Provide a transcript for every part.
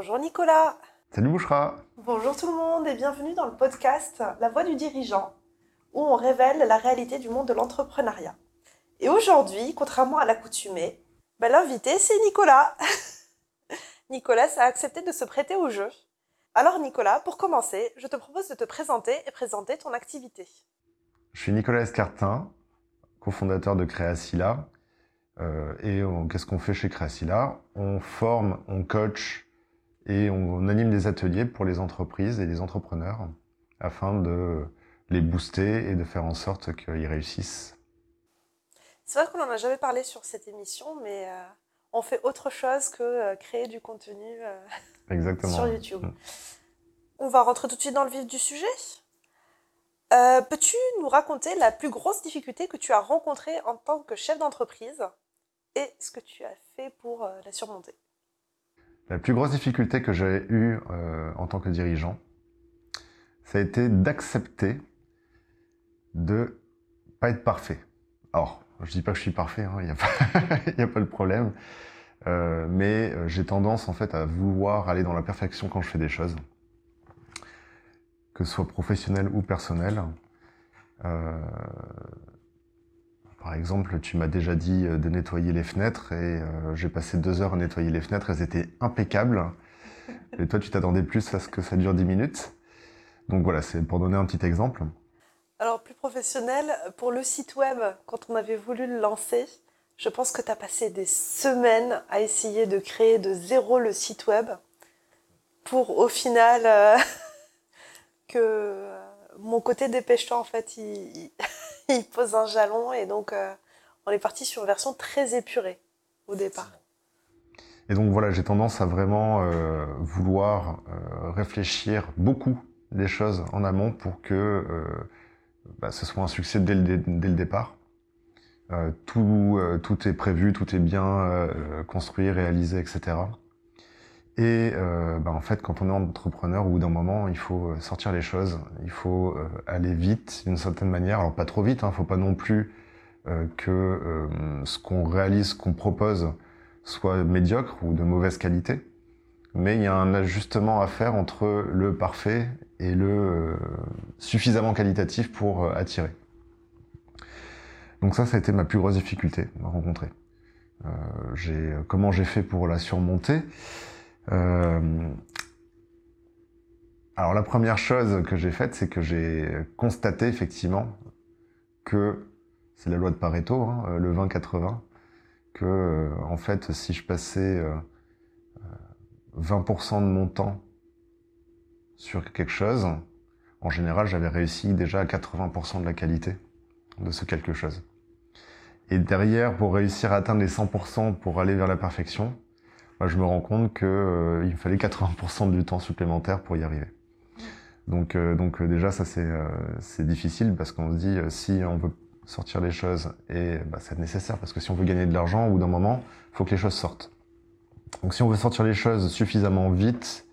Bonjour Nicolas. Salut Bouchra. Bonjour tout le monde et bienvenue dans le podcast La voix du dirigeant, où on révèle la réalité du monde de l'entrepreneuriat. Et aujourd'hui, contrairement à l'accoutumée, ben, l'invité c'est Nicolas. Nicolas a accepté de se prêter au jeu. Alors Nicolas, pour commencer, je te propose de te présenter et présenter ton activité. Je suis Nicolas Escartin, cofondateur de Créacilla. Euh, et qu'est-ce qu'on fait chez Créacilla On forme, on coach et on, anime des ateliers pour les entreprises et les entrepreneurs afin de les booster et de faire en sorte qu'ils réussissent. C'est vrai qu'on n'en a jamais parlé sur cette émission, mais euh, on fait autre chose que euh, créer du contenu sur YouTube. Mm. On va rentrer tout de suite dans le vif du sujet. Euh, peux-tu nous raconter la plus grosse difficulté que tu as rencontrée en tant que chef d'entreprise et ce que tu as fait pour euh, la surmonter? La plus grosse difficulté que j'ai eue euh, en tant que dirigeant, ça a été d'accepter de pas être parfait. Alors, je dis pas que je suis parfait, il hein, n'y a, pas de problème, mais j'ai tendance en fait à vouloir aller dans la perfection quand je fais des choses que ce soit professionnel ou personnel. Euh, par exemple, tu m'as déjà dit euh, de nettoyer les fenêtres et euh, j'ai passé deux heures à nettoyer les fenêtres, elles étaient impeccables. Et toi, tu t'attendais plus à ce que ça dure dix minutes. Donc voilà, c'est pour donner un petit exemple. Alors, plus professionnel, pour le site web, quand on avait voulu le lancer, je pense que tu as passé des semaines à essayer de créer de zéro le site web pour au final que euh, mon côté dépêche-toi, en fait, il, pose un jalon et donc euh, on est parti sur une version très épurée au départ. Et donc voilà, j'ai tendance à vraiment euh, vouloir réfléchir beaucoup des choses en amont pour que bah, ce soit un succès dès le, dès le départ. tout, tout est prévu, tout est bien construit, réalisé, etc. Et euh, bah, en fait, quand on est entrepreneur, au bout d'un moment, il faut euh, sortir les choses, il faut euh, aller vite d'une certaine manière. Alors pas trop vite, hein, faut pas non plus que ce qu'on réalise, ce qu'on propose, soit médiocre ou de mauvaise qualité. Mais il y a un ajustement à faire entre le parfait et le suffisamment qualitatif pour attirer. Donc ça, ça a été ma plus grosse difficulté à rencontrer. comment j'ai fait pour la surmonter? Alors la première chose que j'ai faite, c'est que j'ai constaté effectivement que c'est la loi de Pareto, hein, euh, le 20-80, que euh, en fait si je passais 20% de mon temps sur quelque chose, en général j'avais réussi déjà à 80% de la qualité de ce quelque chose. Et derrière, pour réussir à atteindre les 100% pour aller vers la perfection, je me rends compte qu'il euh, il fallait 80% du temps supplémentaire pour y arriver. Donc, euh, donc euh, déjà, ça c'est difficile parce qu'on se dit si on veut sortir les choses et bah, c'est nécessaire parce que si on veut gagner de l'argent, au bout d'un moment, il faut que les choses sortent. Donc si on veut sortir les choses suffisamment vite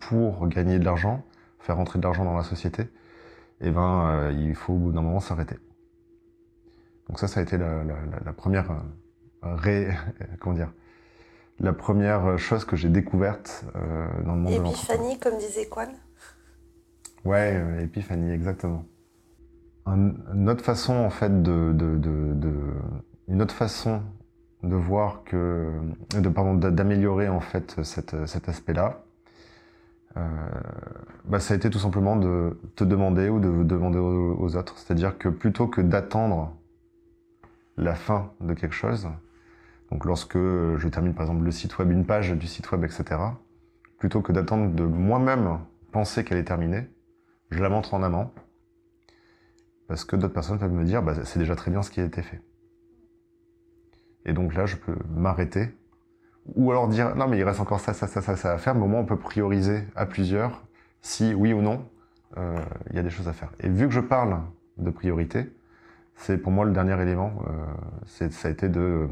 pour gagner de l'argent, faire rentrer de l'argent dans la société, eh ben il faut au bout d'un moment s'arrêter. Donc ça, ça a été la, la, la première ré, comment dire, la première chose que j'ai découverte euh, dans le monde de Épiphanie, comme disait Quan Ouais, euh, épiphanie, exactement. une autre façon, en fait, de, de, de, une autre façon de voir que, de pardon, d'améliorer en fait cette, cet aspect-là, euh, bah, ça a été tout simplement de te demander ou de demander aux autres. C'est-à-dire que plutôt que d'attendre la fin de quelque chose, donc lorsque je termine par exemple le site web, une page du site web, etc., plutôt que d'attendre de moi-même penser qu'elle est terminée, je la montre en amont, parce que d'autres personnes peuvent me dire, bah, c'est déjà très bien ce qui a été fait. Et donc là, je peux m'arrêter, ou alors dire, non mais il reste encore ça, ça, ça, ça, ça à faire, mais au moins on peut prioriser à plusieurs, si oui ou non, euh, il y a des choses à faire. Et vu que je parle de priorité, c'est pour moi le dernier élément, euh, ça a été de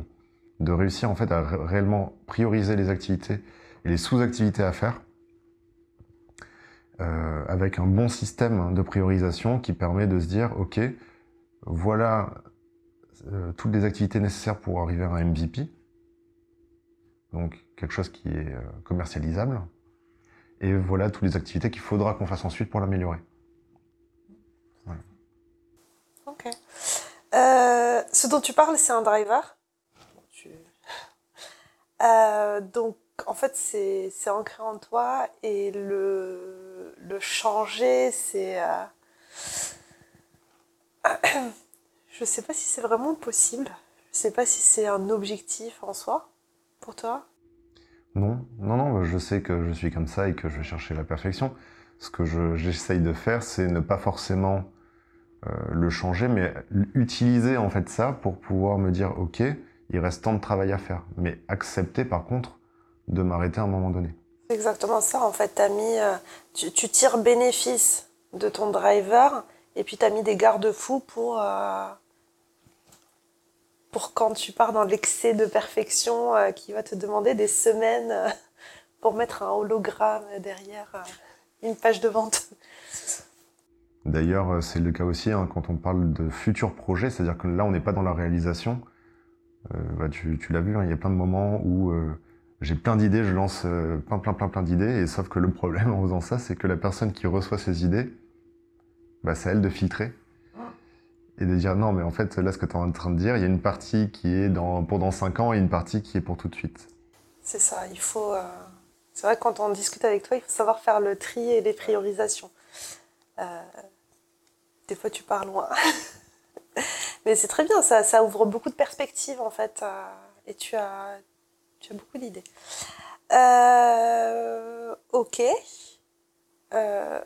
de réussir en fait à réellement prioriser les activités et les sous-activités à faire euh, avec un bon système de priorisation qui permet de se dire ok voilà euh, toutes les activités nécessaires pour arriver à un MVP donc quelque chose qui est euh, commercialisable Et voilà toutes les activités qu'il faudra qu'on fasse ensuite pour l'améliorer. Ok. Ce dont tu parles, c'est un driver? Euh, donc, en fait, c'est ancré en toi et le, le changer, c'est. Euh... Je sais pas si c'est vraiment possible. Je sais pas si c'est un objectif en soi pour toi. Non, non, non, je sais que je suis comme ça et que je vais chercher la perfection. Ce que j'essaye de faire, c'est ne pas forcément euh, le changer, mais utiliser en fait ça pour pouvoir me dire ok, il reste tant de travail à faire, mais accepter par contre de m'arrêter à un moment donné. C'est exactement ça en fait. As mis, euh, tu, tires bénéfice de ton driver et puis tu as mis des garde-fous pour, euh, pour quand tu pars dans l'excès de perfection qui va te demander des semaines pour mettre un hologramme derrière une page de vente. D'ailleurs, euh, c'est le cas aussi hein, quand on parle de futurs projets, c'est-à-dire que là, on n'est pas dans la réalisation. Euh, bah, tu, l'as vu, hein, il y a plein de moments où euh, j'ai plein d'idées, je lance plein, plein, plein, plein d'idées, et sauf que le problème en faisant ça, c'est que la personne qui reçoit ces idées, bah, c'est à elle de filtrer et de dire non, mais en fait, là, ce que tu es en train de dire, il y a une partie qui est dans, pour dans 5 ans et une partie qui est pour tout de suite. C'est ça, il faut. C'est vrai que quand on discute avec toi, il faut savoir faire le tri et les priorisations. Des fois, tu pars loin. Mais c'est très bien, ça, ouvre beaucoup de perspectives en fait. Euh, et tu as, tu as beaucoup d'idées. Euh, ok. Euh,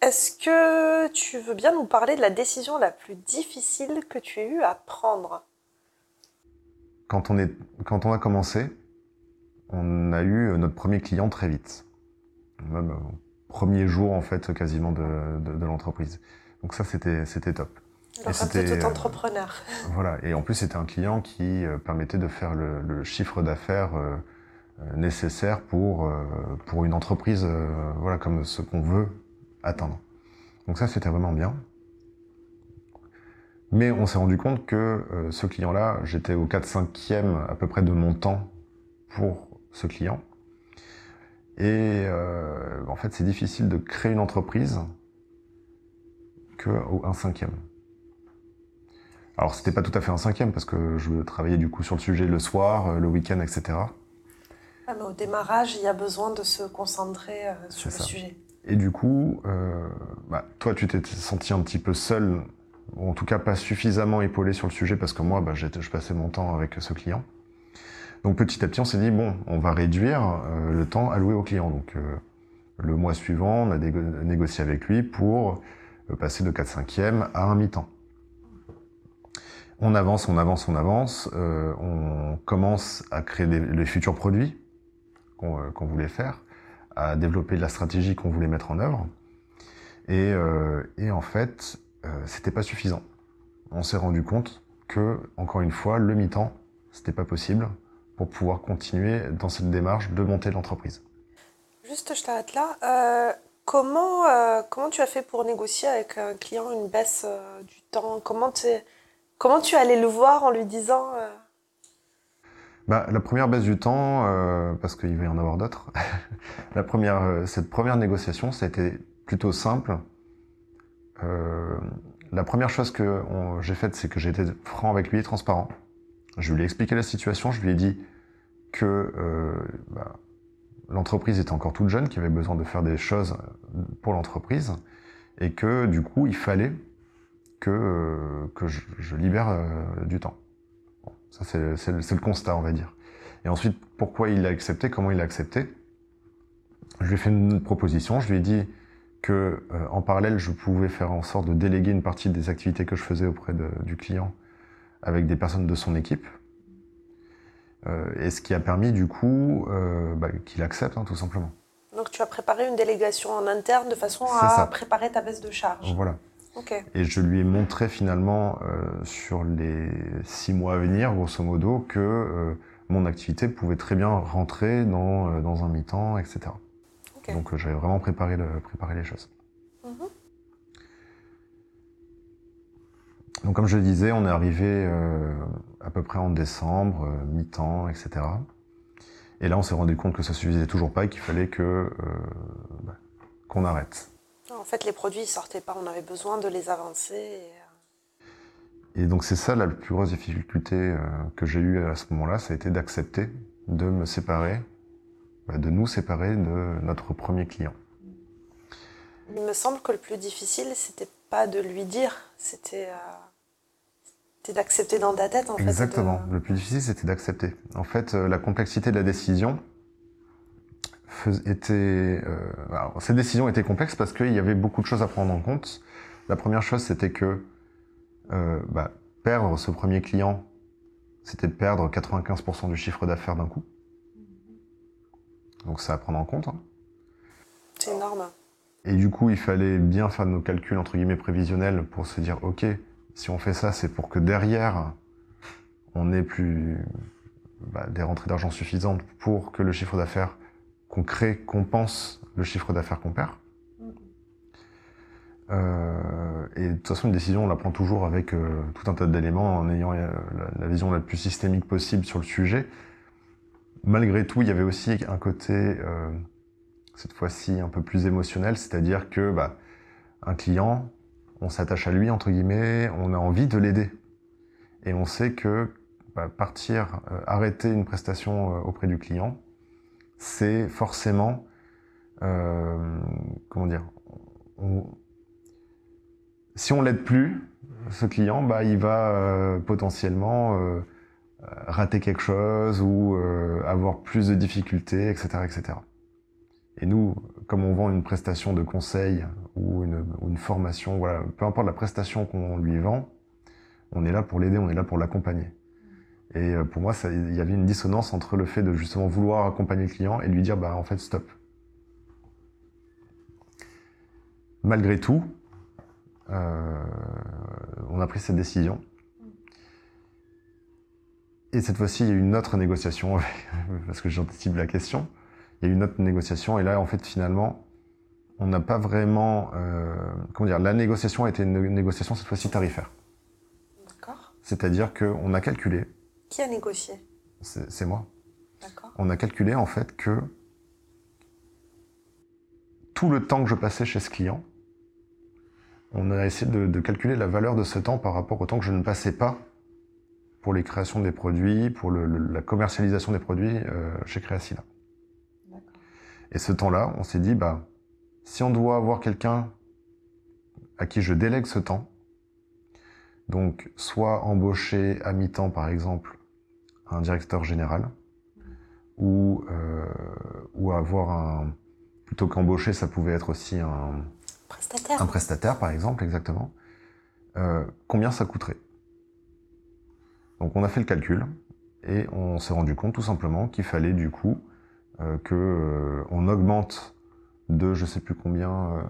est-ce que tu veux bien nous parler de la décision la plus difficile que tu as eu à prendre? Quand on, a commencé, on a eu notre premier client très vite. Même premier jour en fait quasiment de, l'entreprise. Donc ça c'était c'était top. et c'était tout euh, entrepreneur. voilà et en plus c'était un client qui euh, permettait de faire le, le chiffre d'affaires euh, nécessaire pour pour une entreprise voilà comme ce qu'on veut atteindre. Donc ça c'était vraiment bien. Mais on s'est rendu compte que ce client-là, j'étais au 4-5e à peu près de mon temps pour ce client. Et euh, en fait, c'est difficile de créer une entreprise que un cinquième. Alors, c'était pas tout à fait un cinquième parce que je travaillais du coup sur le sujet le soir, euh, le week-end, etc. Ah, mais au démarrage, il y a besoin de se concentrer euh, sur le sujet. Et du coup, bah, toi, tu t'es senti un petit peu seul, ou en tout cas pas suffisamment épaulé sur le sujet parce que moi, bah, je passais mon temps avec ce client. Donc petit à petit, on s'est dit, bon, on va réduire euh, le temps alloué au client. Donc euh, le mois suivant, on a négocié avec lui pour euh, passer de 4 5 e à un mi-temps. On avance, on avance, on avance, on commence à créer les futurs produits qu'on voulait faire, à développer la stratégie qu'on voulait mettre en œuvre. Et, et en fait, c'était pas suffisant. On s'est rendu compte que, encore une fois, le mi-temps, c'était pas possible pour pouvoir continuer dans cette démarche de monter l'entreprise. Juste, je t'arrête là. Euh, comment, euh, comment tu as fait pour négocier avec un client une baisse euh, du temps? Comment, tu allais le voir en lui disant bah, La première baisse du temps, parce qu'il va y en avoir d'autres, la cette première négociation, ça a été plutôt simple. la première chose que j'ai faite, c'est que j'ai été franc avec lui et transparent. Je lui ai expliqué la situation, je lui ai dit que euh, bah, l'entreprise était encore toute jeune, qu'il avait besoin de faire des choses pour l'entreprise, et que du coup, il fallait que, euh, je, libère euh, du temps. ça, c'est le, constat, on va dire. Et ensuite, pourquoi il a accepté, comment il a accepté? Je lui ai fait une proposition, je lui ai dit que en parallèle, je pouvais faire en sorte de déléguer une partie des activités que je faisais auprès du client avec des personnes de son équipe. Euh, et ce qui a permis du coup euh, bah, qu'il accepte, hein, tout simplement. Donc tu as préparé une délégation en interne de façon à préparer ta baisse de charge. Voilà. Et je lui ai montré finalement euh, sur les six mois à venir, grosso modo, que mon activité pouvait très bien rentrer dans, dans un mi-temps, etc. Donc j'avais vraiment préparé, le, préparé les choses. Donc comme je le disais, on est arrivé à peu près en décembre, euh, mi-temps, etc. Et là, on s'est rendu compte que ça suffisait toujours pas et qu'il fallait que bah, qu'on arrête. En fait, les produits ne sortaient pas, on avait besoin de les avancer. Et, donc c'est ça la plus grosse difficulté que j'ai eue à ce moment-là, ça a été d'accepter de me séparer, bah, de nous séparer de notre premier client. Il me semble que le plus difficile, c'était pas de lui dire, c'était d'accepter dans ta tête, en fait. Exactement. Le plus difficile, c'était d'accepter. En fait, euh, la complexité de la décision était. Euh, cette décision était complexe parce qu'il y avait beaucoup de choses à prendre en compte. La première chose, c'était que euh, bah, perdre ce premier client, c'était perdre 95% du chiffre d'affaires d'un coup. Donc ça à prendre en compte. Hein. C'est énorme. Et du coup, il fallait bien faire nos calculs entre guillemets prévisionnels pour se dire, ok, si on fait ça, c'est pour que derrière, on ait plus bah, des rentrées d'argent suffisantes pour que le chiffre d'affaires qu'on crée compense le chiffre d'affaires qu'on perd. Euh, et de toute façon, une décision, on la prend toujours avec euh, tout un tas d'éléments, en ayant euh, la, vision la plus systémique possible sur le sujet. Malgré tout, il y avait aussi un côté, cette fois-ci, un peu plus émotionnel, c'est-à-dire que bah, un client, on s'attache à lui, entre guillemets, on a envie de l'aider. Et on sait que bah, partir, euh, arrêter une prestation euh, auprès du client, c'est forcément, euh, comment dire, si on l'aide plus, ce client, bah, il va potentiellement rater quelque chose ou avoir plus de difficultés, etc., etc. Et nous, comme on vend une prestation de conseil ou une, formation, voilà, peu importe la prestation qu'on lui vend, on est là pour l'aider, on est là pour l'accompagner. Et euh, pour moi, il y avait une dissonance entre le fait de justement vouloir accompagner le client et lui dire, bah en fait, stop. Malgré tout, euh, on a pris cette décision. Et cette fois-ci, il y a eu une autre négociation, parce que j'anticipe la question il y a eu une autre négociation et là en fait finalement on n'a pas vraiment euh, comment dire la négociation a été une négociation cette fois-ci tarifaire. D'accord. C'est-à-dire qu'on a calculé. Qui a négocié? C'est moi. D'accord. On a calculé en fait que tout le temps que je passais chez ce client, on a essayé de, calculer la valeur de ce temps par rapport au temps que je ne passais pas pour les créations des produits, pour la commercialisation des produits euh, chez Créacila. Et ce temps-là, on s'est dit, bah, si on doit avoir quelqu'un à qui je délègue ce temps, donc soit embaucher à mi-temps par exemple un directeur général, ou, euh, ou avoir un... Plutôt qu'embaucher, ça pouvait être aussi un prestataire, un prestataire par exemple, exactement. Euh, combien ça coûterait? Donc on a fait le calcul et on s'est rendu compte tout simplement qu'il fallait du coup euh, que euh, on augmente de je sais plus combien. Euh,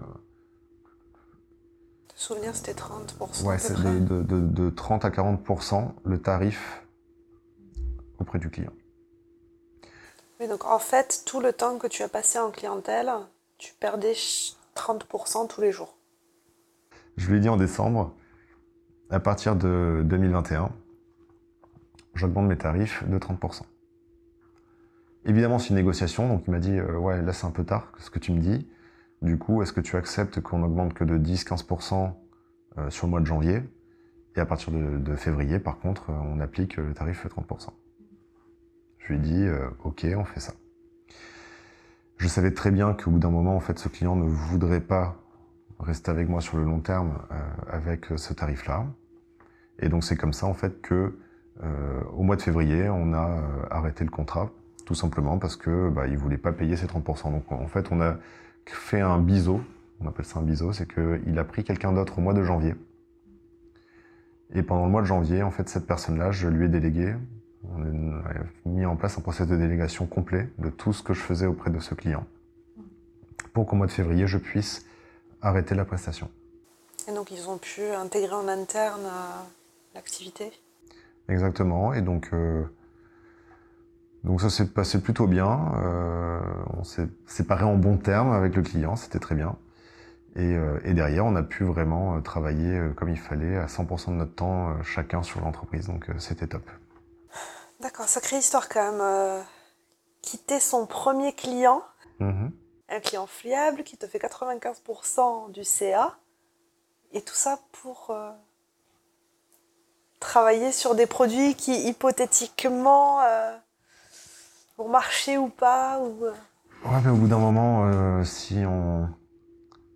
souvenir, c'était 30%. Ouais, c'est de, de, de, 30 à 40% le tarif auprès du client. Oui, donc en fait, tout le temps que tu as passé en clientèle, tu perdais 30% tous les jours. Je lui ai dit en décembre, à partir de 2021, j'augmente mes tarifs de 30%. Évidemment, c'est une négociation, donc il m'a dit euh, ouais, là c'est un peu tard, ce que tu me dis. Du coup, est-ce que tu acceptes qu'on augmente que de 10-15% euh, sur le mois de janvier? Et à partir de, février, par contre, euh, on applique le tarif 30%. Je lui ai dit ok, on fait ça. Je savais très bien qu'au bout d'un moment, en fait, ce client ne voudrait pas rester avec moi sur le long terme avec ce tarif-là. Et donc c'est comme ça en fait que au mois de février, on a arrêté le contrat tout simplement parce que bah, il voulait pas payer ses 30%. Donc en fait, on a fait un biseau, on appelle ça un biseau, c'est qu'il a pris quelqu'un d'autre au mois de janvier. Et pendant le mois de janvier, en fait, cette personne-là, je lui ai délégué, on a mis en place un process de délégation complet de tout ce que je faisais auprès de ce client, pour qu'au mois de février, je puisse arrêter la prestation. Et donc ils ont pu intégrer en interne euh, l'activité? Exactement, et donc euh, donc ça s'est passé plutôt bien. Euh, on s'est séparé en bons termes avec le client, c'était très bien. Et, euh, et, derrière, on a pu vraiment euh, travailler comme il fallait, à 100% de notre temps, chacun sur l'entreprise. Donc c'était top. D'accord, sacrée histoire quand même. quitter son premier client, Mhm. un client fiable qui te fait 95% du CA, et tout ça pour travailler sur des produits qui hypothétiquement vont marcher ou pas. Ou, euh, Ouais, mais au bout d'un moment, euh, si on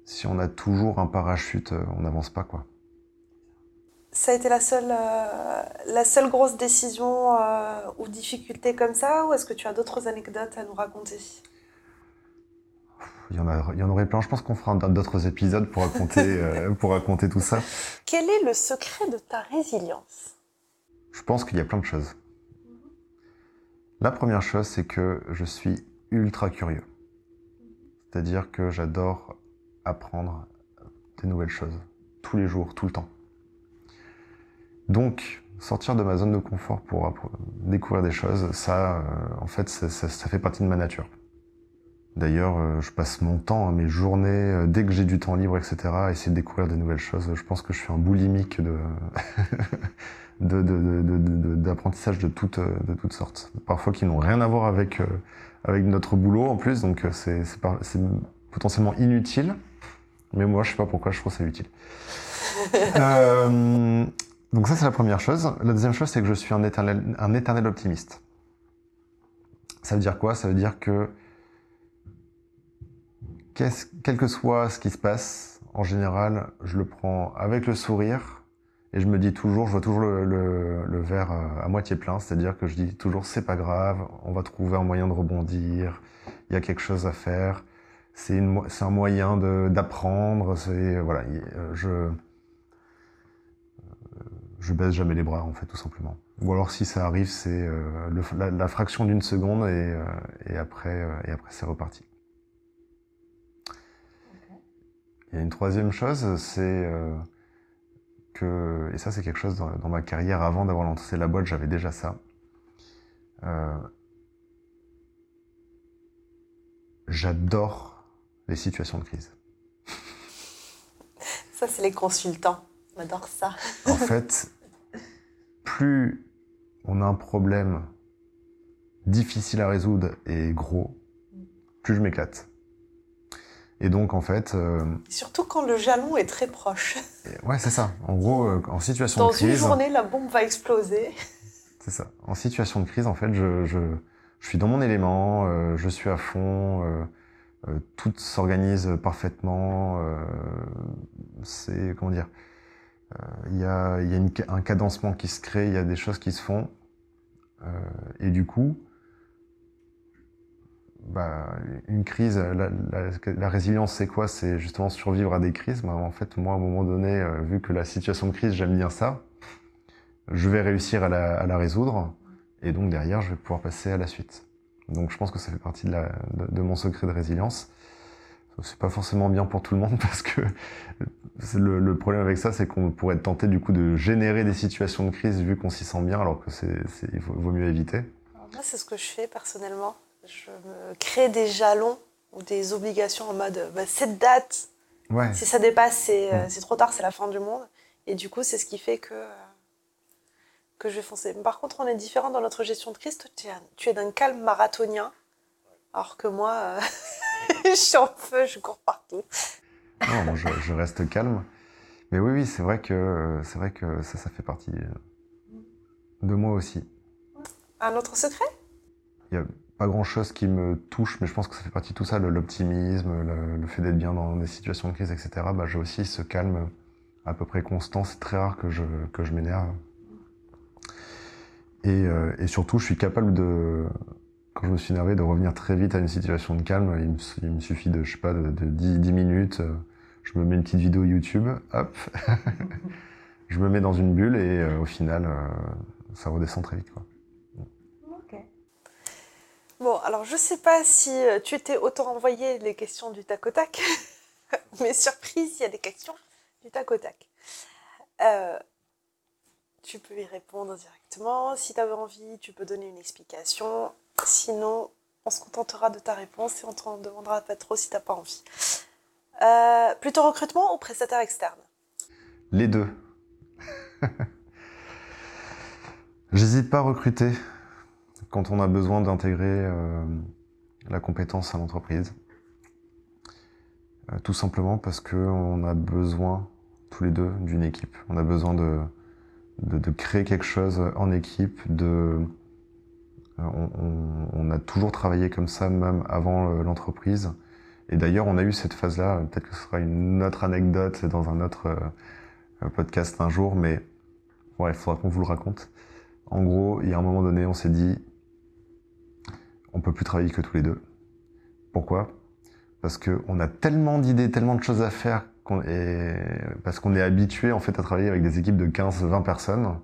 si on a toujours un parachute, euh, on n'avance pas quoi. Ça a été la seule, euh, la seule grosse décision ou difficulté comme ça, ou est-ce que tu as d'autres anecdotes à nous raconter? Il y en a, il y en aurait plein. Je pense qu'on fera d'autres épisodes pour raconter pour raconter tout ça. Quel est le secret de ta résilience? Je pense qu'il y a plein de choses. La première chose, c'est que je suis ultra curieux. C'est-à-dire que j'adore apprendre des nouvelles choses. Tous les jours, tout le temps. Donc, sortir de ma zone de confort pour découvrir des choses, ça, euh, en fait, ça fait partie de ma nature. D'ailleurs, euh, je passe mon temps, hein, mes journées, euh, dès que j'ai du temps libre, etc., à essayer de découvrir des nouvelles choses. Je pense que je suis un boulimique de, de, de, de- de- de- d'apprentissage de toutes, euh, de toutes sortes. Parfois qui n'ont rien à voir avec, euh, avec notre boulot en plus, donc euh, c'est, potentiellement inutile. Mais moi, je sais pas pourquoi je trouve ça utile. Euh, donc ça, c'est la première chose. La deuxième chose, c'est que je suis un éternel, un éternel optimiste. Ça veut dire quoi? Ça veut dire que quel que soit ce qui se passe, en général, je le prends avec le sourire et je me dis toujours, je vois toujours le, le- le verre euh, à moitié plein, c'est-à-dire que je dis toujours c'est pas grave, on va trouver un moyen de rebondir, il y a quelque chose à faire, c'est un moyen d'apprendre, c'est voilà, il- euh, je euh, je baisse jamais les bras en fait tout simplement. Ou alors si ça arrive, c'est euh, la, la fraction d'une seconde et, euh, et après euh, et après c'est reparti. Il y a une troisième chose, c'est que, et ça c'est quelque chose dans, dans ma carrière avant d'avoir lancé la boîte, j'avais déjà ça. Euh, J'adore les situations de crise. Ça, c'est les consultants. On adore ça. En fait, plus on a un problème difficile à résoudre et gros, plus je m'éclate. Et donc en fait, euh, Surtout quand le jalon est très proche. ouais c'est ça. En gros, euh, en situation Dans de crise, une journée, la bombe va exploser. C'est ça. En situation de crise, en fait, je, je, je suis dans mon élément, euh, je suis à fond, tout s'organise parfaitement. c'est comment dire Il y a, y a une un cadencement qui se crée, il y a des choses qui se font, et du coup, bah, une crise, la, résilience, c'est quoi? C'est justement survivre à des crises. Bah, en fait, moi, à un moment donné, euh, vu que la situation de crise, j'aime bien ça, je vais réussir à la, résoudre et donc derrière je vais pouvoir passer à la suite. Donc je pense que ça fait partie de, mon secret de résilience. C'est pas forcément bien pour tout le monde parce que le, problème avec ça, c'est qu'on pourrait être tenté du coup de générer des situations de crise vu qu'on s'y sent bien, alors que c'est, il vaut, mieux éviter. Moi, c'est ce que je fais personnellement. Je me crée des jalons ou des obligations en mode bah, cette date, Ouais. si ça dépasse, c'est euh, c'est trop tard, c'est la fin du monde. Et du coup, c'est ce qui fait que, euh, que je vais foncer. Par contre, on est différent dans notre gestion de crise. Toi, tu es, un- tu es d'un calme marathonien, alors que moi, euh, je suis en feu, je cours partout. Non, je, je reste calme. Mais oui, oui, c'est vrai que c'est vrai que ça, ça fait partie de moi aussi. Un autre secret? Il y a pas grand chose qui me touche, mais je pense que ça fait partie de tout ça, l'optimisme, le, fait d'être bien dans des situations de crise, etc. Bah, j'ai aussi ce calme à peu près constant. C'est très rare que je, que je m'énerve. Et, euh, et surtout, je suis capable de, quand je me suis énervé, de revenir très vite à une situation de calme. Il me, suffit de, je sais pas, de, de 10, 10 minutes. euh, Je me mets une petite vidéo YouTube, hop, je me mets dans une bulle et euh, au final, ça redescend très vite. Quoi. Bon, alors je sais pas si euh, tu t'es auto-envoyé les questions du tac au tac, mais surprise, il y a des questions du tac au tac. Euh, tu peux y répondre directement. Si tu avais envie, tu peux donner une explication. Sinon, on se contentera de ta réponse et on t'en demandera pas trop si t'as pas envie. Euh, plutôt recrutement ou prestataire externe? Les deux. J'hésite pas à recruter. Quand on a besoin d'intégrer la compétence à l'entreprise. tout simplement parce qu'on a besoin tous les deux d'une équipe. On a besoin de, créer quelque chose en équipe, de, on, a toujours travaillé comme ça, même avant l'entreprise. Et d'ailleurs, on a eu cette phase-là, peut-être que ce sera une autre anecdote dans un autre euh, podcast un jour, mais ouais, il faudra qu'on vous le raconte. En gros, il y a un moment donné, on s'est dit, on peut plus travailler que tous les deux. Pourquoi? Parce qu'on a tellement d'idées, tellement de choses à faire parce qu'on est habitué en fait à travailler avec des équipes de 15-20 personnes.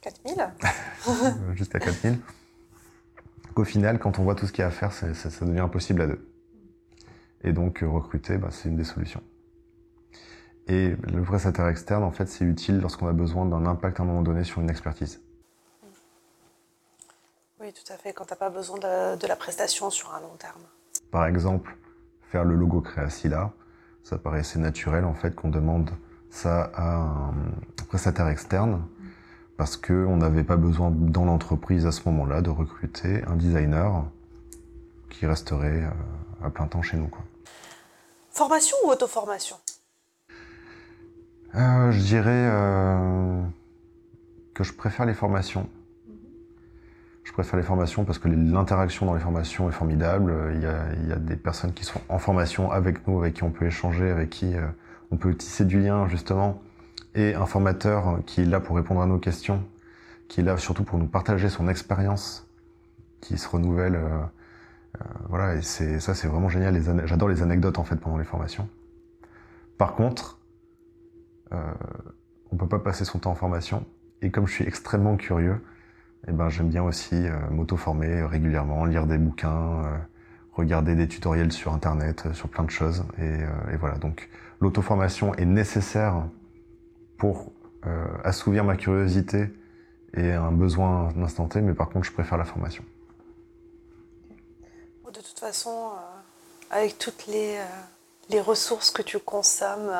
4000 Jusqu'à 4000. Qu'au final, quand on voit tout ce qu'il y a à faire, ça, devient impossible à deux. Et donc, recruter, bah, c'est une des solutions. Et le prestataire externe, en fait, c'est utile lorsqu'on a besoin d'un impact à un moment donné sur une expertise. Oui, tout à fait, quand tu n'as pas besoin de, de, la prestation sur un long terme. Par exemple, faire le logo Créacilla, ça paraissait naturel en fait qu'on demande ça à un prestataire externe parce qu'on n'avait pas besoin dans l'entreprise à ce moment-là de recruter un designer qui resterait euh, à plein temps chez nous. Quoi. Formation ou auto-formation? Euh, Je dirais euh, que je préfère les formations. Je préfère les formations parce que l'interaction dans les formations est formidable. Il y, a, des personnes qui sont en formation avec nous, avec qui on peut échanger, avec qui euh, on peut tisser du lien justement. Et un formateur qui est là pour répondre à nos questions, qui est là surtout pour nous partager son expérience, qui se renouvelle. Euh, euh, voilà, et c'est ça, c'est vraiment génial. J'adore les anecdotes en fait pendant les formations. Par contre, euh, on peut pas passer son temps en formation. Et comme je suis extrêmement curieux, eh ben, j'aime bien aussi euh, m'auto-former régulièrement, lire des bouquins, euh, regarder des tutoriels sur Internet, euh, sur plein de choses. Et, voilà, donc l'auto-formation est nécessaire pour assouvir ma curiosité et un besoin d'instant T, mais par contre, je préfère la formation. De toute façon, avec toutes les, les ressources que tu consommes,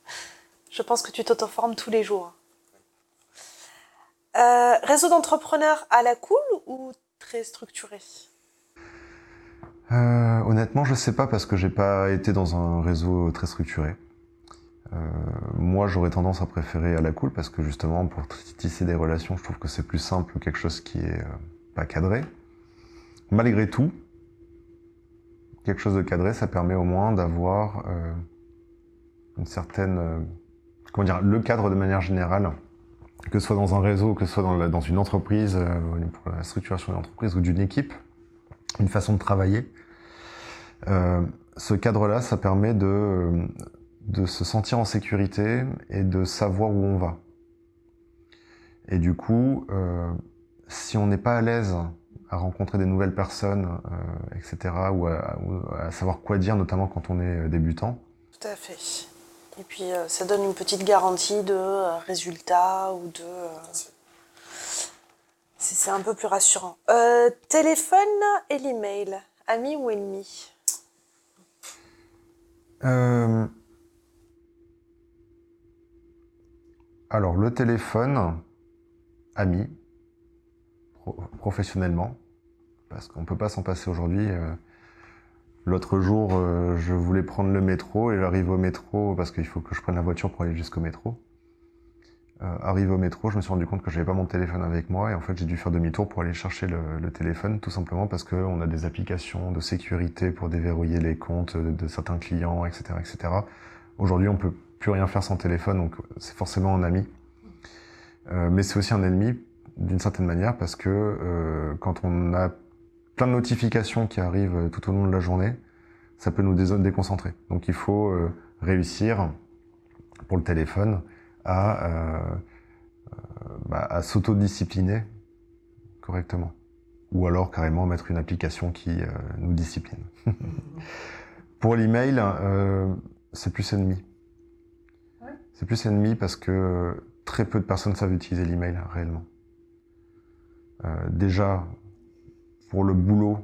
je pense que tu t'auto-formes tous les jours. Euh, réseau d'entrepreneurs à la cool ou très structuré? Euh, Honnêtement, je sais pas parce que j'ai pas été dans un réseau très structuré. Euh, moi, j'aurais tendance à préférer à la cool parce que justement, pour tisser des relations, je trouve que c'est plus simple que quelque chose qui est pas cadré. Malgré tout, quelque chose de cadré, ça permet au moins d'avoir une certaine, comment dire, le cadre de manière générale que ce soit dans un réseau, que ce soit dans, une entreprise, euh, pour la structuration d'une entreprise ou d'une équipe, une façon de travailler. Euh, ce cadre-là, ça permet de, se sentir en sécurité et de savoir où on va. Et du coup, euh, si on n'est pas à l'aise à rencontrer des nouvelles personnes, etc., ou à, savoir quoi dire, notamment quand on est débutant. Tout à fait. Et puis euh, ça donne une petite garantie de euh, résultat ou de. Euh, c'est un peu plus rassurant. téléphone et l'email, ami ou ennemi? Alors le téléphone, ami, professionnellement, parce qu'on ne peut pas s'en passer aujourd'hui. L'autre jour, euh, je voulais prendre le métro et j'arrive au métro parce qu'il faut que je prenne la voiture pour aller jusqu'au métro. Euh, arrive au métro, je me suis rendu compte que j'avais pas mon téléphone avec moi et en fait j'ai dû faire demi-tour pour aller chercher le, téléphone tout simplement parce qu'on a des applications de sécurité pour déverrouiller les comptes de, certains clients, etc., etc. Aujourd'hui, on peut plus rien faire sans téléphone, donc c'est forcément un ami. Euh, mais c'est aussi un ennemi d'une certaine manière parce que euh, quand on a plein de notifications qui arrivent euh, tout au long de la journée, ça peut nous déconcentrer. Donc il faut euh, réussir pour le téléphone à, euh, bah, à s'autodiscipliner correctement. Ou alors carrément mettre une application qui nous discipline. pour l'email, c'est plus ennemi. C'est plus ennemi parce que très peu de personnes savent utiliser l'email réellement. déjà, pour le boulot,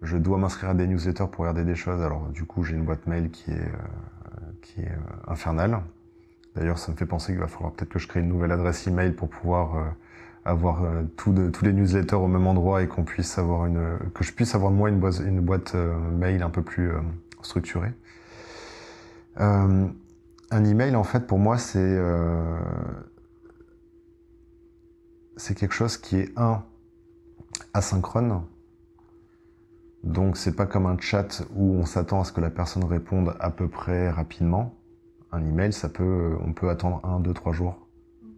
je dois m'inscrire à des newsletters pour regarder des choses. Alors du coup, j'ai une boîte mail qui est, euh, qui est euh, infernale. D'ailleurs, ça me fait penser qu'il va falloir peut-être que je crée une nouvelle adresse email pour pouvoir euh, avoir tous les newsletters au même endroit et qu'on puisse avoir une, que je puisse avoir moi une boîte, une boîte mail un peu plus structurée. un email, en fait, pour moi, c'est c'est quelque chose qui est un asynchrone. Donc c'est pas comme un chat où on s'attend à ce que la personne réponde à peu près rapidement. Un email, ça peut, on peut attendre un, deux, trois jours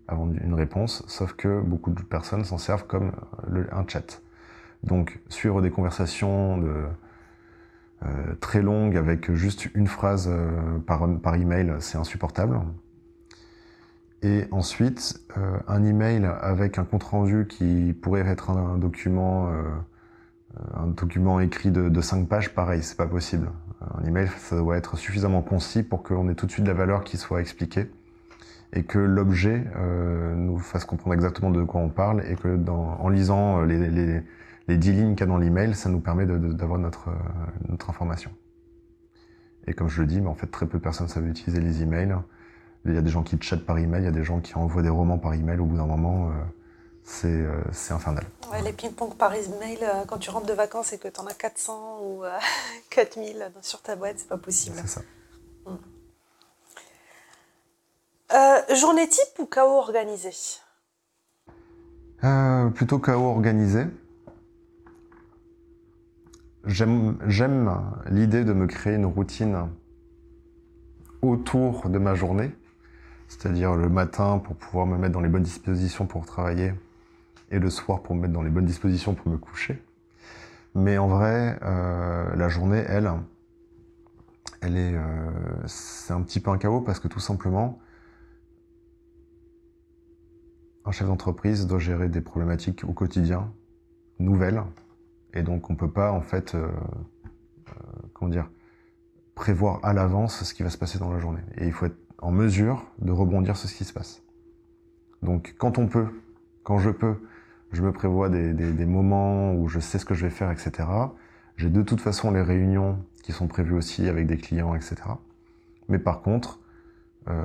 avant une réponse, sauf que beaucoup de personnes s'en servent comme un chat. Donc suivre des conversations euh, très longues avec juste une phrase euh, par, par email, c'est insupportable. Et ensuite, euh, un email avec un compte rendu qui pourrait être un, document, euh, un document écrit de, de 5 pages, pareil, c'est pas possible. Un email, ça doit être suffisamment concis pour qu'on ait tout de suite la valeur qui soit expliquée et que l'objet euh, nous fasse comprendre exactement de quoi on parle et que dans, en lisant les, les, les 10 lignes qu'il y a dans l'email, ça nous permet d'avoir notre, notre information. Et comme je le dis, mais en fait, très peu de personnes savent utiliser les emails. Il y a des gens qui chattent par email, il y a des gens qui envoient des romans par email. Au bout d'un moment, euh, euh, c'est infernal. Ouais, les ping-pong par email, euh, quand tu rentres de vacances et que tu en as 400 ou 4000 sur ta boîte, c'est pas possible. C'est ça. Hmm. journée type ou chaos organisé? Plutôt chaos organisé. J'aime l'idée de me créer une routine autour de ma journée c'est-à-dire le matin pour pouvoir me mettre dans les bonnes dispositions pour travailler et le soir pour me mettre dans les bonnes dispositions pour me coucher. Mais en vrai, euh, la journée, elle, elle est, euh, c'est un petit peu un chaos parce que tout simplement, un chef d'entreprise doit gérer des problématiques au quotidien, nouvelles, et donc on peut pas en fait, euh, comment dire, prévoir à l'avance ce qui va se passer dans la journée. Et il faut être en mesure de rebondir sur ce qui se passe. Donc quand on peut, quand je peux, je me prévois des, moments où je sais ce que je vais faire, etc. J'ai de toute façon les réunions qui sont prévues aussi avec des clients, etc. Mais par contre, euh,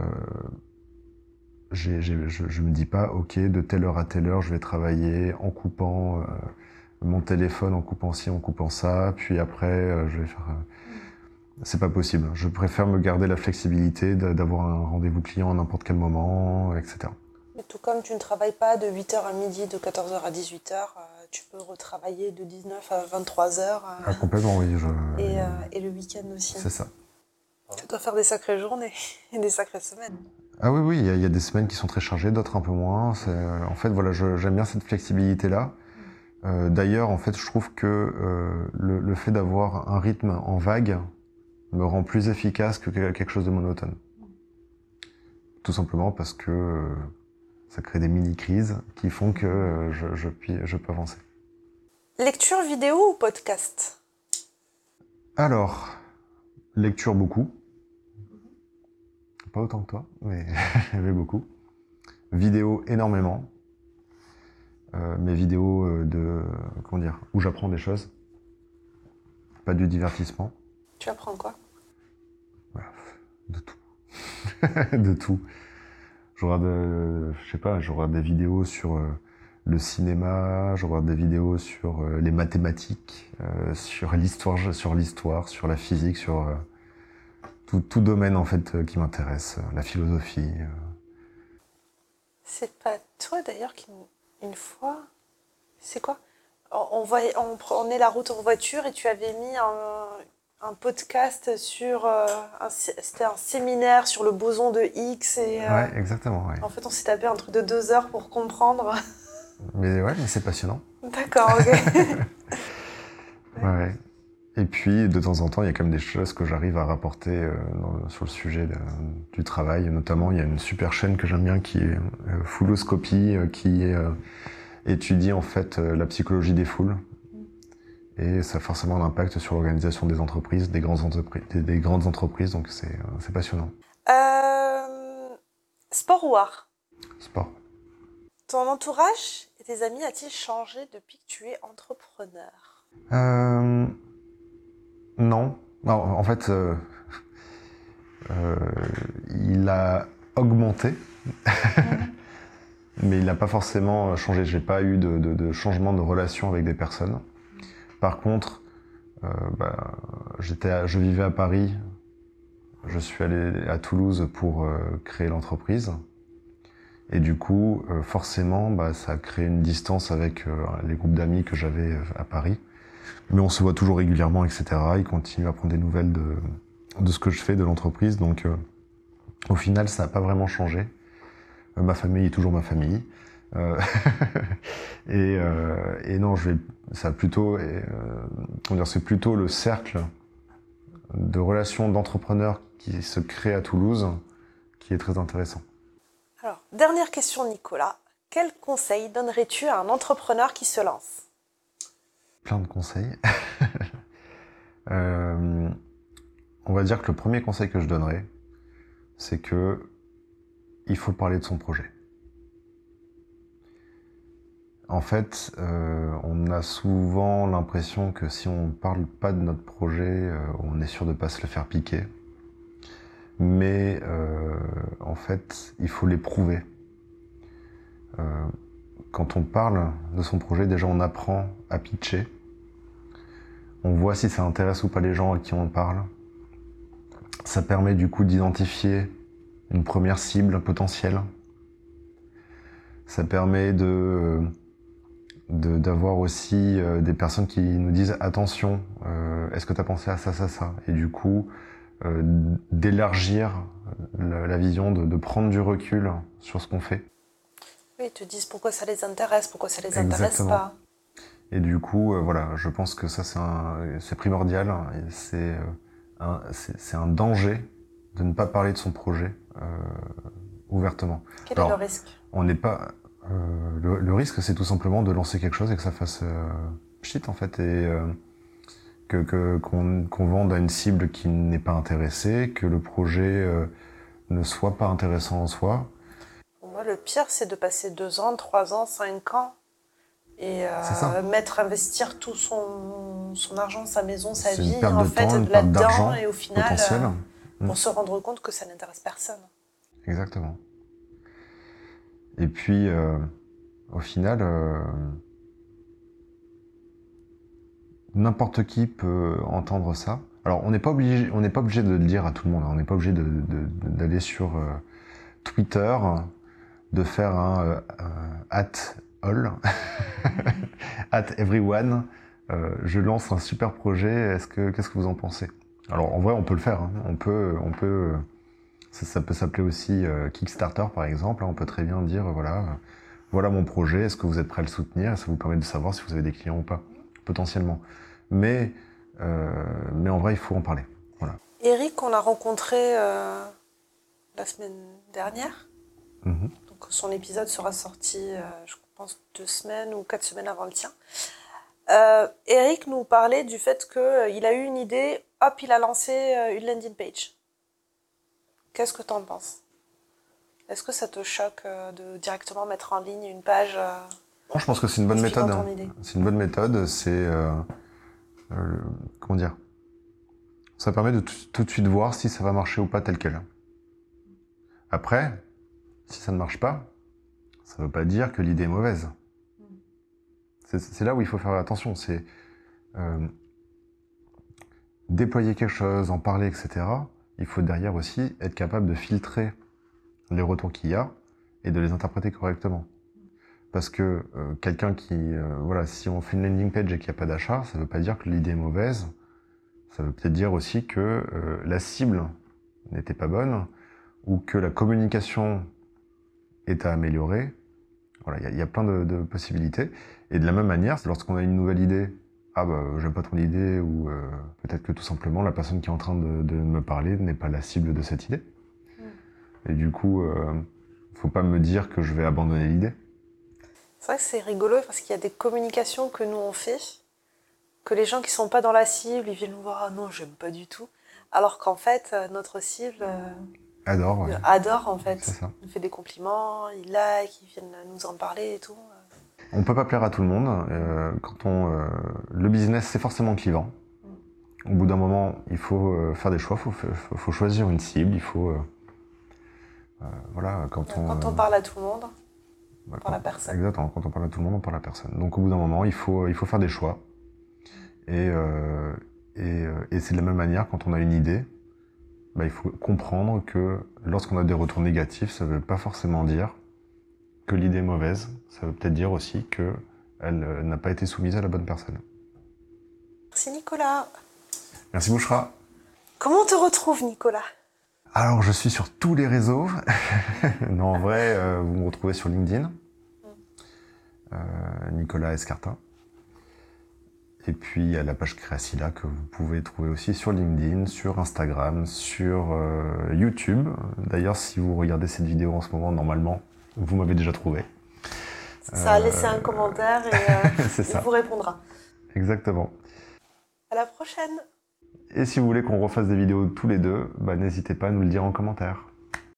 je, je me dis pas, ok, de telle heure à telle heure, je vais travailler en coupant euh, mon téléphone, en coupant ci, en coupant ça, puis après, euh, je vais faire c'est pas possible. Je préfère me garder la flexibilité d'avoir un rendez-vous client à n'importe quel moment, etc. Et tout comme tu ne travailles pas de 8h à midi, de 14h à 18h, euh, tu peux retravailler de 19 à 23h. Euh, ah, complètement, oui. Euh, et, le week-end aussi. C'est ça. Tu dois faire des sacrées journées et des sacrées semaines. Ah oui, oui, il y, a des semaines qui sont très chargées, d'autres un peu moins. En fait, voilà, j'aime bien cette flexibilité-là. D'ailleurs, en fait, je trouve que le fait d'avoir un rythme en vague, me rend plus efficace que quelque chose de monotone. Tout simplement parce que euh, ça crée des mini-crises qui font que euh, je, je, je peux avancer. Lecture vidéo ou podcast? Alors, lecture beaucoup. Pas autant que toi, mais j'avais beaucoup. Vidéo énormément. Euh, mes vidéos euh, de comment dire où j'apprends des choses, pas du divertissement. Tu apprends quoi? De tout. de tout. Je regarde, euh, je sais pas, des vidéos sur euh, le cinéma, je regarde des vidéos sur euh, les mathématiques, sur l'histoire, sur l'histoire, sur la physique, sur tout, tout, domaine en fait qui m'intéresse, la philosophie. C'est pas toi d'ailleurs qui une fois, c'est quoi? On, voyait, on prenait la route en voiture et tu avais mis un, un podcast sur. Euh, c'était un séminaire sur le boson de X. Et, euh, ouais, exactement. Ouais. En fait, on s'est tapé un truc de deux heures pour comprendre. Mais ouais, mais c'est passionnant. D'accord, ok. ouais. Et puis, de temps en temps, il y a quand même des choses que j'arrive à rapporter euh, sur le sujet du travail. Notamment, il y a une super chaîne que j'aime bien qui est Fouloscopie, qui étudie en fait la psychologie des foules et ça a forcément un impact sur l'organisation des entreprises, des grandes entreprises, des, grandes entreprises donc c'est euh, passionnant. Euh, sport ou art? Sport. Ton entourage et tes amis a-t-il changé depuis que tu es entrepreneur? Euh, Non. En fait, euh, il a augmenté. mais il n'a pas forcément changé. J'ai pas eu de, de, de, changement de relation avec des personnes. Par contre, euh, bah, je vivais à Paris. Je suis allé à Toulouse pour euh, créer l'entreprise. Et du coup, euh, forcément, bah, ça a créé une distance avec les groupes d'amis que j'avais à Paris. Mais on se voit toujours régulièrement, etc. Ils continuent à prendre des nouvelles de ce que je fais, de l'entreprise. Donc, au final, ça n'a pas vraiment changé. ma famille est toujours ma famille. Euh, et, euh, et, non, je vais, ça plutôt, euh, c'est plutôt le cercle de relations d'entrepreneurs qui se crée à Toulouse qui est très intéressant. Alors, dernière question, Nicolas. Quel conseil donnerais-tu à un entrepreneur qui se lance? Plein de conseils. euh, on va dire que le premier conseil que je donnerais, c'est que il faut parler de son projet. En fait, euh, on a souvent l'impression que si on ne parle pas de notre projet, euh, on est sûr de ne pas se le faire piquer. Mais euh, en fait, il faut l'éprouver. quand on parle de son projet, déjà on apprend à pitcher. On voit si ça intéresse ou pas les gens à qui on parle. Ça permet du coup d'identifier une première cible potentielle. Ça permet de d'avoir aussi euh, des personnes qui nous disent attention, euh, est-ce que tu as pensé à ça, ça, ça? Et du coup, euh, d'élargir la, vision, de, de, prendre du recul sur ce qu'on fait. Oui, ils te disent pourquoi ça les intéresse, pourquoi ça les intéresse pas. Et du coup, voilà, je pense que ça c'est primordial, c'est un, un danger de ne pas parler de son projet ouvertement. Quel est le risque? On n'est pas, euh, le, risque, c'est tout simplement de lancer quelque chose et que ça fasse euh, shit en fait et euh, que qu'on vende à une cible qui n'est pas intéressée, que le projet ne soit pas intéressant en soi. Pour moi, le pire, c'est de passer deux ans, trois ans, cinq ans et mettre, investir tout son, son, argent, sa maison, sa vie, en fait, là-dedans, et au final, pour mm. se rendre compte que ça n'intéresse personne. Exactement. Et puis, euh, au final, euh, n'importe qui peut entendre ça. Alors, on n'est pas obligé, on n'est pas obligé de le dire à tout le monde. Hein. On n'est pas obligé d'aller sur euh, Twitter, de faire un at all, at everyone. je lance un super projet. Est-ce que qu'est-ce que vous en pensez? Alors, en vrai, on peut le faire. Hein. On peut, on peut ça, peut s'appeler aussi euh, Kickstarter par exemple. On peut très bien dire voilà, euh, voilà mon projet, est-ce que vous êtes prêt à le soutenir? Ça vous permet de savoir si vous avez des clients ou pas, potentiellement. Mais, euh, mais en vrai, il faut en parler. Voilà. Eric, on l'a rencontré la semaine dernière. Mm-hmm. Donc son épisode sera sorti, je pense, deux semaines ou quatre semaines avant le tien. Eric nous parlait du fait qu'il a eu une idée, hop, il a lancé une landing page. Qu'est-ce que tu en penses? Est-ce que ça te choque euh, de directement mettre en ligne une page euh, Je pense que c'est une bonne méthode. C'est une bonne méthode. C'est euh, comment dire? Ça permet de tout de suite voir si ça va marcher ou pas tel quel. Après, si ça ne marche pas, ça ne veut pas dire que l'idée est mauvaise. C'est là où il faut faire attention. C'est déployer quelque chose, en parler, etc il faut derrière aussi être capable de filtrer les retours qu'il y a et de les interpréter correctement. Parce que euh, quelqu'un qui, euh, voilà, si on fait une landing page et qu'il n'y a pas d'achat, ça ne veut pas dire que l'idée est mauvaise. Ça veut peut-être dire aussi que euh, la cible n'était pas bonne ou que la communication est à améliorer. Voilà, il y, a plein de, de, possibilités. Et de la même manière, lorsqu'on a une nouvelle idée ah bah j'aime pas ton idée ou euh, peut-être que tout simplement la personne qui est en train de, me parler n'est pas la cible de cette idée. Mm. Et du coup, euh, faut pas me dire que je vais abandonner l'idée. C'est vrai que c'est rigolo parce qu'il y a des communications que nous on fait, que les gens qui sont pas dans la cible, ils viennent nous voir, ah non, j'aime pas du tout. Alors qu'en fait, euh, notre cible euh, adore, adore en fait. Ça. Il fait des compliments, il like, ils viennent nous en parler et tout. On peut pas plaire à tout le monde. Euh, quand on, euh, le business, c'est forcément clivant. Au bout d'un moment, il faut euh, faire des choix, il faut, faut, choisir une cible, il faut... voilà, quand on... Quand on parle à tout le monde Bah, pour la quand- personne. Exactement. Quand on parle à tout le monde, on parle à personne. Donc au bout d'un moment, il faut, il faut faire des choix. Et, et, et c'est de la même manière quand on a une idée. Bah, il faut comprendre que lorsqu'on a des retours négatifs, ça ne veut pas forcément dire que l'idée est mauvaise. Ça veut peut-être dire aussi que elle euh, n'a pas été soumise à la bonne personne. Merci Nicolas. Merci Bouchra. Comment on te retrouve Nicolas? Alors, je suis sur tous les réseaux. non, en vrai, euh, vous me retrouvez sur LinkedIn. Euh, Nicolas Escartin. Et puis, il y a la page Créacilla que vous pouvez trouver aussi sur LinkedIn, sur Instagram, sur euh, YouTube. D'ailleurs, si vous regardez cette vidéo en ce moment, normalement, vous m'avez déjà trouvé. Ça a Euh, laissé un commentaire et euh, il ça, vous répondra. exactement. À la prochaine Et si vous voulez qu'on refasse des vidéos tous les deux, bah, n'hésitez pas à nous le dire en commentaire.